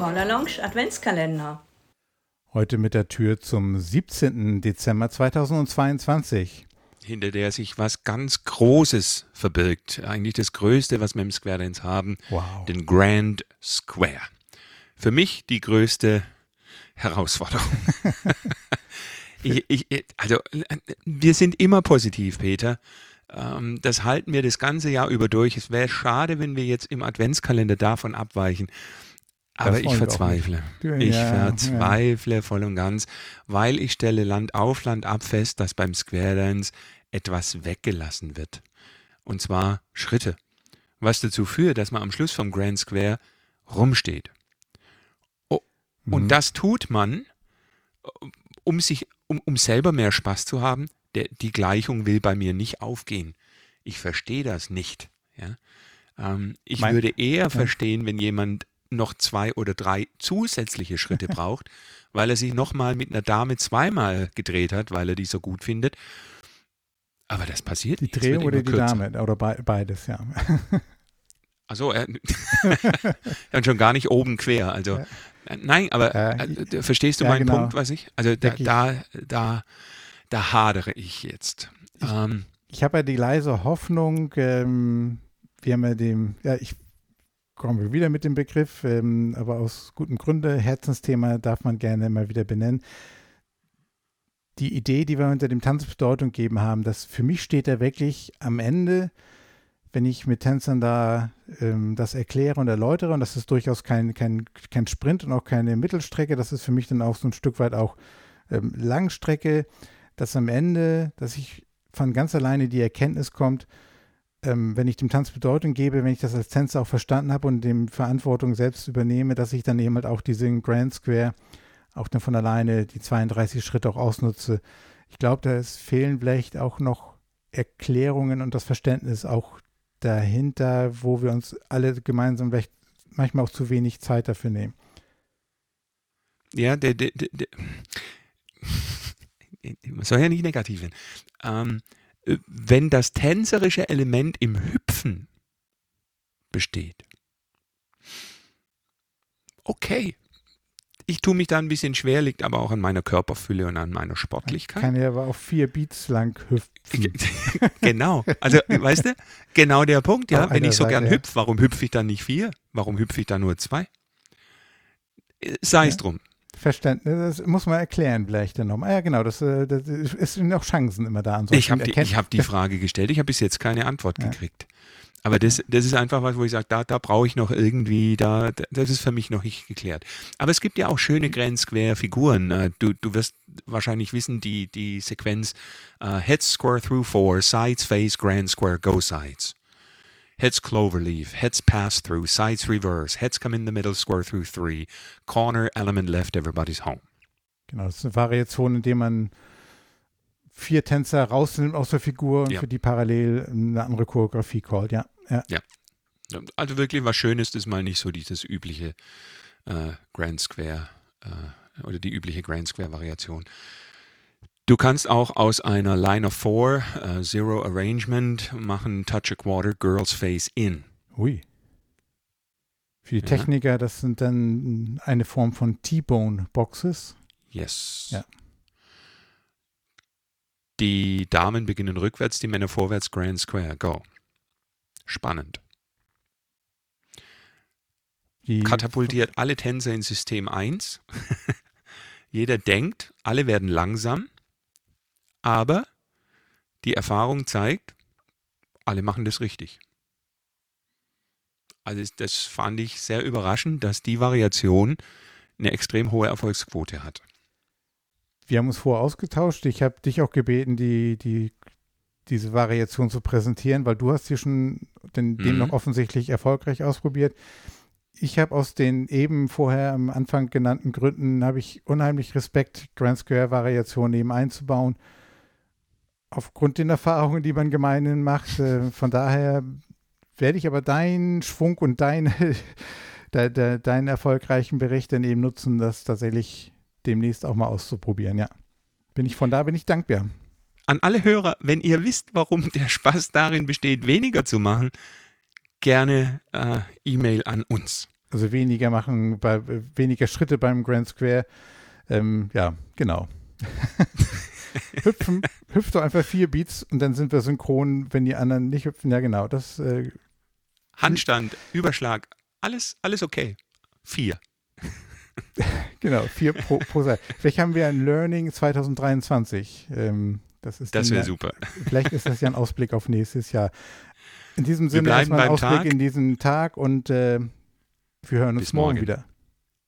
Corner Lounge Adventskalender. Heute mit der Tür zum 17. Dezember 2022. Hinter der sich was ganz Großes verbirgt. Eigentlich das Größte, was wir im Square Dance haben. Wow. Den Grand Square. Für mich die größte Herausforderung. ich, ich, also, wir sind immer positiv, Peter. Ähm, das halten wir das ganze Jahr über durch. Es wäre schade, wenn wir jetzt im Adventskalender davon abweichen. Aber ich verzweifle. Ich ja, verzweifle ja. voll und ganz, weil ich stelle Land auf, Land ab fest, dass beim Square Dance etwas weggelassen wird. Und zwar Schritte. Was dazu führt, dass man am Schluss vom Grand Square rumsteht. Oh, mhm. Und das tut man, um sich, um, um selber mehr Spaß zu haben. Der, die Gleichung will bei mir nicht aufgehen. Ich verstehe das nicht. Ja? Ähm, ich mein, würde eher ja. verstehen, wenn jemand noch zwei oder drei zusätzliche Schritte braucht, weil er sich nochmal mit einer Dame zweimal gedreht hat, weil er die so gut findet. Aber das passiert die nicht. Die Dreh oder die kürzer. Dame oder beides, ja. Also er, dann schon gar nicht oben quer. Also ja. Nein, aber äh, verstehst du ja, meinen genau. Punkt, was ich? Also da, da, da, da hadere ich jetzt. Ich, ähm, ich habe ja die leise Hoffnung, ähm, wir haben ja dem, ja, ich kommen wir wieder mit dem Begriff, ähm, aber aus gutem Grunde, Herzensthema darf man gerne mal wieder benennen. Die Idee, die wir unter dem Tanz Bedeutung gegeben haben, dass für mich steht da wirklich am Ende, wenn ich mit Tänzern da ähm, das erkläre und erläutere, und das ist durchaus kein, kein, kein Sprint und auch keine Mittelstrecke, das ist für mich dann auch so ein Stück weit auch ähm, Langstrecke, dass am Ende, dass ich von ganz alleine die Erkenntnis kommt, ähm, wenn ich dem Tanz Bedeutung gebe, wenn ich das als Tänzer auch verstanden habe und dem Verantwortung selbst übernehme, dass ich dann eben halt auch diesen Grand Square auch dann von alleine die 32 Schritte auch ausnutze. Ich glaube, da fehlen vielleicht auch noch Erklärungen und das Verständnis auch dahinter, wo wir uns alle gemeinsam vielleicht manchmal auch zu wenig Zeit dafür nehmen. Ja, der, der, der, der soll ja nicht negativ werden. Ähm, äh, wenn das tänzerische Element im Hüpfen besteht. Okay. Ich tue mich da ein bisschen schwer, liegt aber auch an meiner Körperfülle und an meiner Sportlichkeit. Kann ja aber auch vier Beats lang hüpfen. genau. Also, weißt du, genau der Punkt, ja. Wenn ich so Seite, gern hüpfe, warum hüpfe ich dann nicht vier? Warum hüpfe ich dann nur zwei? Äh, sei es ja. drum. Verständnis, das muss man erklären vielleicht dann nochmal. Ja, genau, das, äh, das ist noch Chancen immer da. Ich habe die, hab die Frage gestellt, ich habe bis jetzt keine Antwort ja. gekriegt. Aber das, das ist einfach was, wo ich sage, da, da brauche ich noch irgendwie, da, das ist für mich noch nicht geklärt. Aber es gibt ja auch schöne Grand Square Figuren. Äh, du, du wirst wahrscheinlich wissen, die, die Sequenz uh, Heads Square Through Four, Sides Face Grand Square Go Sides. Heads cloverleaf, heads pass through, sides reverse, heads come in the middle, square through three, corner, element left, everybody's home. Genau, das ist eine Variation, in der man vier Tänzer rausnimmt aus der Figur und ja. für die parallel eine andere Choreografie callt, ja. Ja. ja. Also wirklich was Schönes ist mal nicht so dieses übliche äh, Grand Square äh, oder die übliche Grand Square Variation. Du kannst auch aus einer Line of Four, uh, Zero Arrangement, machen Touch a Quarter, Girls Face In. Ui. Für die ja. Techniker, das sind dann eine Form von T-Bone-Boxes. Yes. Ja. Die Damen beginnen rückwärts, die Männer vorwärts, Grand Square, go. Spannend. Die Katapultiert alle Tänzer in System 1. Jeder denkt, alle werden langsam. Aber die Erfahrung zeigt, alle machen das richtig. Also das fand ich sehr überraschend, dass die Variation eine extrem hohe Erfolgsquote hat. Wir haben uns vorher ausgetauscht. Ich habe dich auch gebeten, die, die, diese Variation zu präsentieren, weil du hast sie schon den, mhm. noch offensichtlich erfolgreich ausprobiert. Ich habe aus den eben vorher am Anfang genannten Gründen habe ich unheimlich Respekt, Grand Square Variationen eben einzubauen aufgrund den Erfahrungen, die man gemeinhin macht. Äh, von daher werde ich aber deinen Schwung und deine, de, de, deinen erfolgreichen Bericht dann eben nutzen, das tatsächlich demnächst auch mal auszuprobieren. Ja, bin ich von da bin ich dankbar. An alle Hörer, wenn ihr wisst, warum der Spaß darin besteht, weniger zu machen, gerne äh, E-Mail an uns. Also weniger machen, bei, weniger Schritte beim Grand Square. Ähm, ja, genau. Hüpfen, hüpft doch einfach vier Beats und dann sind wir synchron, wenn die anderen nicht hüpfen. Ja, genau. Das, äh, Handstand, Überschlag, alles, alles okay. Vier. genau, vier pro, pro Seite. Vielleicht haben wir ein Learning 2023. Ähm, das ist das wäre super. Vielleicht ist das ja ein Ausblick auf nächstes Jahr. In diesem Sinne erstmal ein Ausblick Tag. in diesen Tag und äh, wir hören uns Bis morgen morgen. wieder.